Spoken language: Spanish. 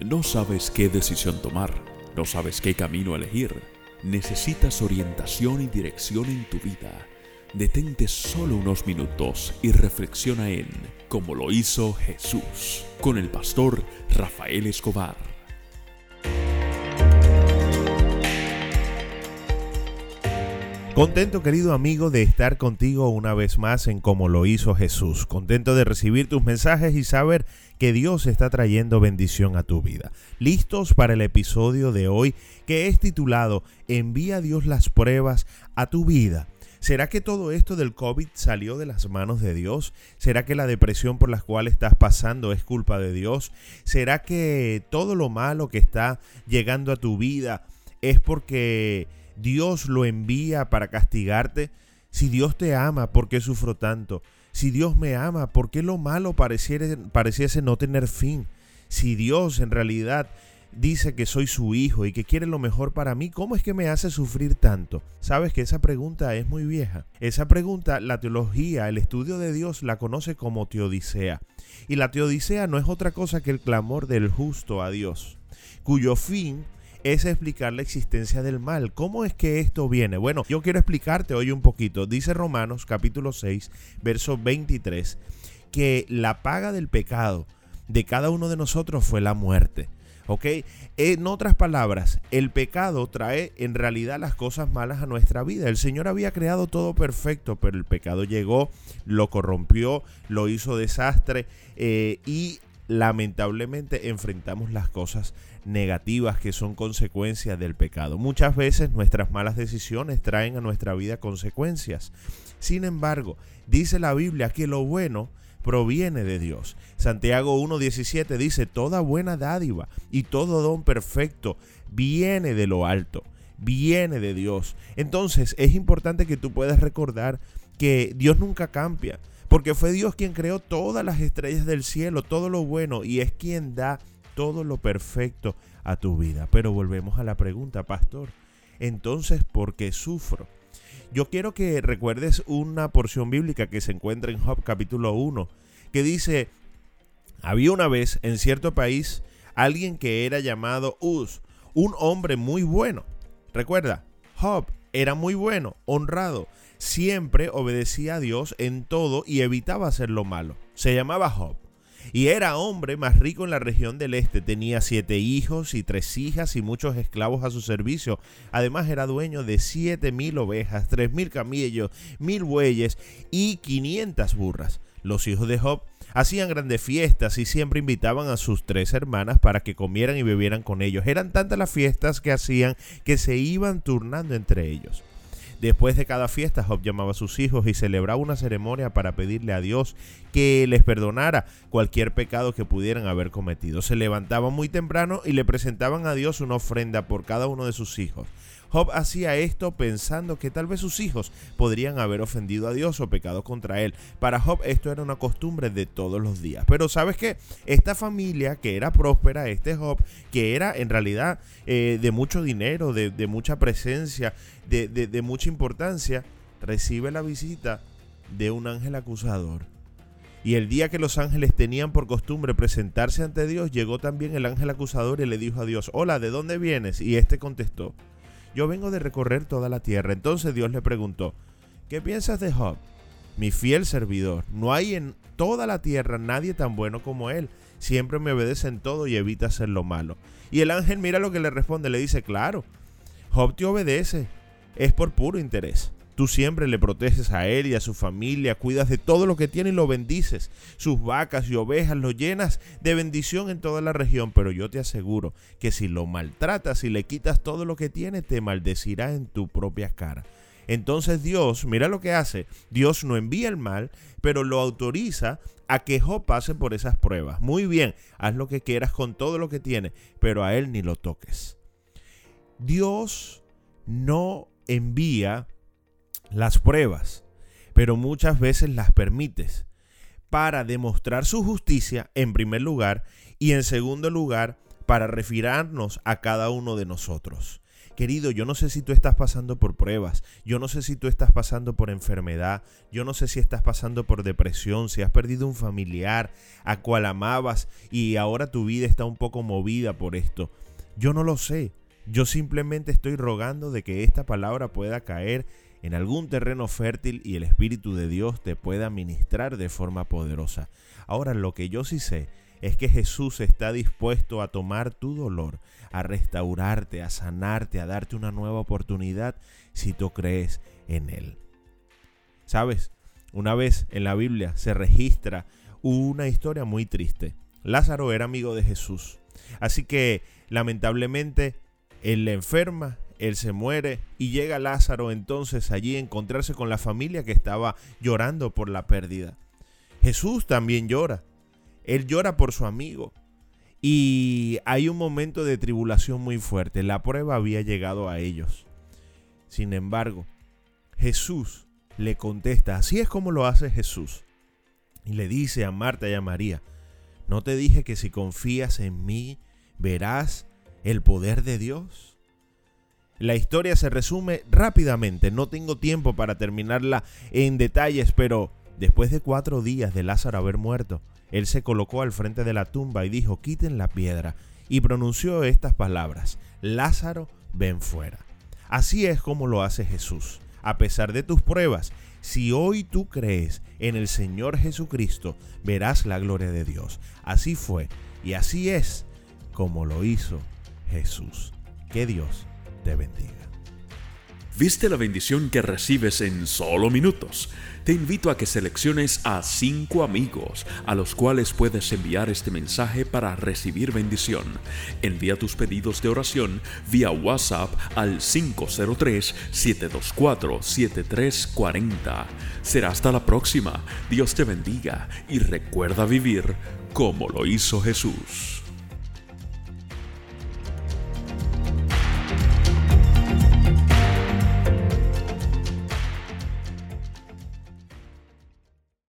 No sabes qué decisión tomar, no sabes qué camino elegir, necesitas orientación y dirección en tu vida. Detente solo unos minutos y reflexiona en cómo lo hizo Jesús con el pastor Rafael Escobar. Contento querido amigo de estar contigo una vez más en como lo hizo Jesús. Contento de recibir tus mensajes y saber que Dios está trayendo bendición a tu vida. Listos para el episodio de hoy que es titulado Envía Dios las pruebas a tu vida. ¿Será que todo esto del COVID salió de las manos de Dios? ¿Será que la depresión por la cual estás pasando es culpa de Dios? ¿Será que todo lo malo que está llegando a tu vida es porque Dios lo envía para castigarte? Si Dios te ama, ¿por qué sufro tanto? Si Dios me ama, ¿por qué lo malo pareciese no tener fin? Si Dios en realidad dice que soy su hijo y que quiere lo mejor para mí, ¿cómo es que me hace sufrir tanto? Sabes que esa pregunta es muy vieja. Esa pregunta, la teología, el estudio de Dios la conoce como teodicea. Y la teodicea no es otra cosa que el clamor del justo a Dios, cuyo fin es explicar la existencia del mal. ¿Cómo es que esto viene? Bueno, yo quiero explicarte hoy un poquito. Dice Romanos capítulo 6, verso 23, que la paga del pecado de cada uno de nosotros fue la muerte. ¿Ok? En otras palabras, el pecado trae en realidad las cosas malas a nuestra vida. El Señor había creado todo perfecto, pero el pecado llegó, lo corrompió, lo hizo desastre eh, y lamentablemente enfrentamos las cosas negativas que son consecuencias del pecado. Muchas veces nuestras malas decisiones traen a nuestra vida consecuencias. Sin embargo, dice la Biblia que lo bueno proviene de Dios. Santiago 1.17 dice, toda buena dádiva y todo don perfecto viene de lo alto, viene de Dios. Entonces es importante que tú puedas recordar que Dios nunca cambia, porque fue Dios quien creó todas las estrellas del cielo, todo lo bueno, y es quien da todo lo perfecto a tu vida. Pero volvemos a la pregunta, pastor. Entonces, ¿por qué sufro? Yo quiero que recuerdes una porción bíblica que se encuentra en Job capítulo 1, que dice, había una vez en cierto país alguien que era llamado Uz, un hombre muy bueno. Recuerda, Job era muy bueno, honrado, siempre obedecía a Dios en todo y evitaba hacer lo malo. Se llamaba Job y era hombre más rico en la región del este. Tenía siete hijos y tres hijas y muchos esclavos a su servicio. Además era dueño de siete mil ovejas, tres mil camellos, mil bueyes y quinientas burras. Los hijos de Job hacían grandes fiestas y siempre invitaban a sus tres hermanas para que comieran y bebieran con ellos. Eran tantas las fiestas que hacían que se iban turnando entre ellos. Después de cada fiesta, Job llamaba a sus hijos y celebraba una ceremonia para pedirle a Dios que les perdonara cualquier pecado que pudieran haber cometido. Se levantaban muy temprano y le presentaban a Dios una ofrenda por cada uno de sus hijos. Job hacía esto pensando que tal vez sus hijos podrían haber ofendido a Dios o pecado contra él. Para Job esto era una costumbre de todos los días. Pero sabes que esta familia que era próspera, este Job, que era en realidad eh, de mucho dinero, de, mucha presencia, de, de mucha importancia, recibe la visita de un ángel acusador. Y el día que los ángeles tenían por costumbre presentarse ante Dios, llegó también el ángel acusador y le dijo a Dios, hola, ¿de dónde vienes? Y este contestó, yo vengo de recorrer toda la tierra. Entonces Dios le preguntó, ¿qué piensas de Job? Mi fiel servidor. No hay en toda la tierra nadie tan bueno como él. Siempre me obedece en todo y evita hacer lo malo. Y el ángel mira lo que le responde, le dice, claro, Job te obedece. Es por puro interés. Tú siempre le proteges a él y a su familia, cuidas de todo lo que tiene y lo bendices. Sus vacas y ovejas lo llenas de bendición en toda la región, pero yo te aseguro que si lo maltratas y le quitas todo lo que tiene, te maldecirá en tu propia cara. Entonces Dios, mira lo que hace, Dios no envía el mal, pero lo autoriza a que Job pase por esas pruebas. Muy bien, haz lo que quieras con todo lo que tiene, pero a él ni lo toques. Dios no envía las pruebas, pero muchas veces las permites para demostrar su justicia en primer lugar y en segundo lugar para refirarnos a cada uno de nosotros. Querido, yo no sé si tú estás pasando por pruebas, yo no sé si tú estás pasando por enfermedad, yo no sé si estás pasando por depresión, si has perdido un familiar a cual amabas y ahora tu vida está un poco movida por esto. Yo no lo sé. Yo simplemente estoy rogando de que esta palabra pueda caer en algún terreno fértil y el Espíritu de Dios te pueda ministrar de forma poderosa. Ahora lo que yo sí sé es que Jesús está dispuesto a tomar tu dolor, a restaurarte, a sanarte, a darte una nueva oportunidad si tú crees en Él. ¿Sabes? Una vez en la Biblia se registra una historia muy triste. Lázaro era amigo de Jesús. Así que lamentablemente él le enferma, él se muere y llega Lázaro entonces allí a encontrarse con la familia que estaba llorando por la pérdida. Jesús también llora. Él llora por su amigo. Y hay un momento de tribulación muy fuerte. La prueba había llegado a ellos. Sin embargo, Jesús le contesta, así es como lo hace Jesús. Y le dice a Marta y a María, ¿no te dije que si confías en mí verás el poder de Dios? La historia se resume rápidamente, no tengo tiempo para terminarla en detalles, pero después de cuatro días de Lázaro haber muerto, él se colocó al frente de la tumba y dijo, quiten la piedra, y pronunció estas palabras, Lázaro, ven fuera. Así es como lo hace Jesús. A pesar de tus pruebas, si hoy tú crees en el Señor Jesucristo, verás la gloria de Dios. Así fue y así es como lo hizo Jesús. Que Dios bendiga. ¿Viste la bendición que recibes en solo minutos? Te invito a que selecciones a cinco amigos a los cuales puedes enviar este mensaje para recibir bendición. Envía tus pedidos de oración vía WhatsApp al 503-724-7340. Será hasta la próxima. Dios te bendiga y recuerda vivir como lo hizo Jesús.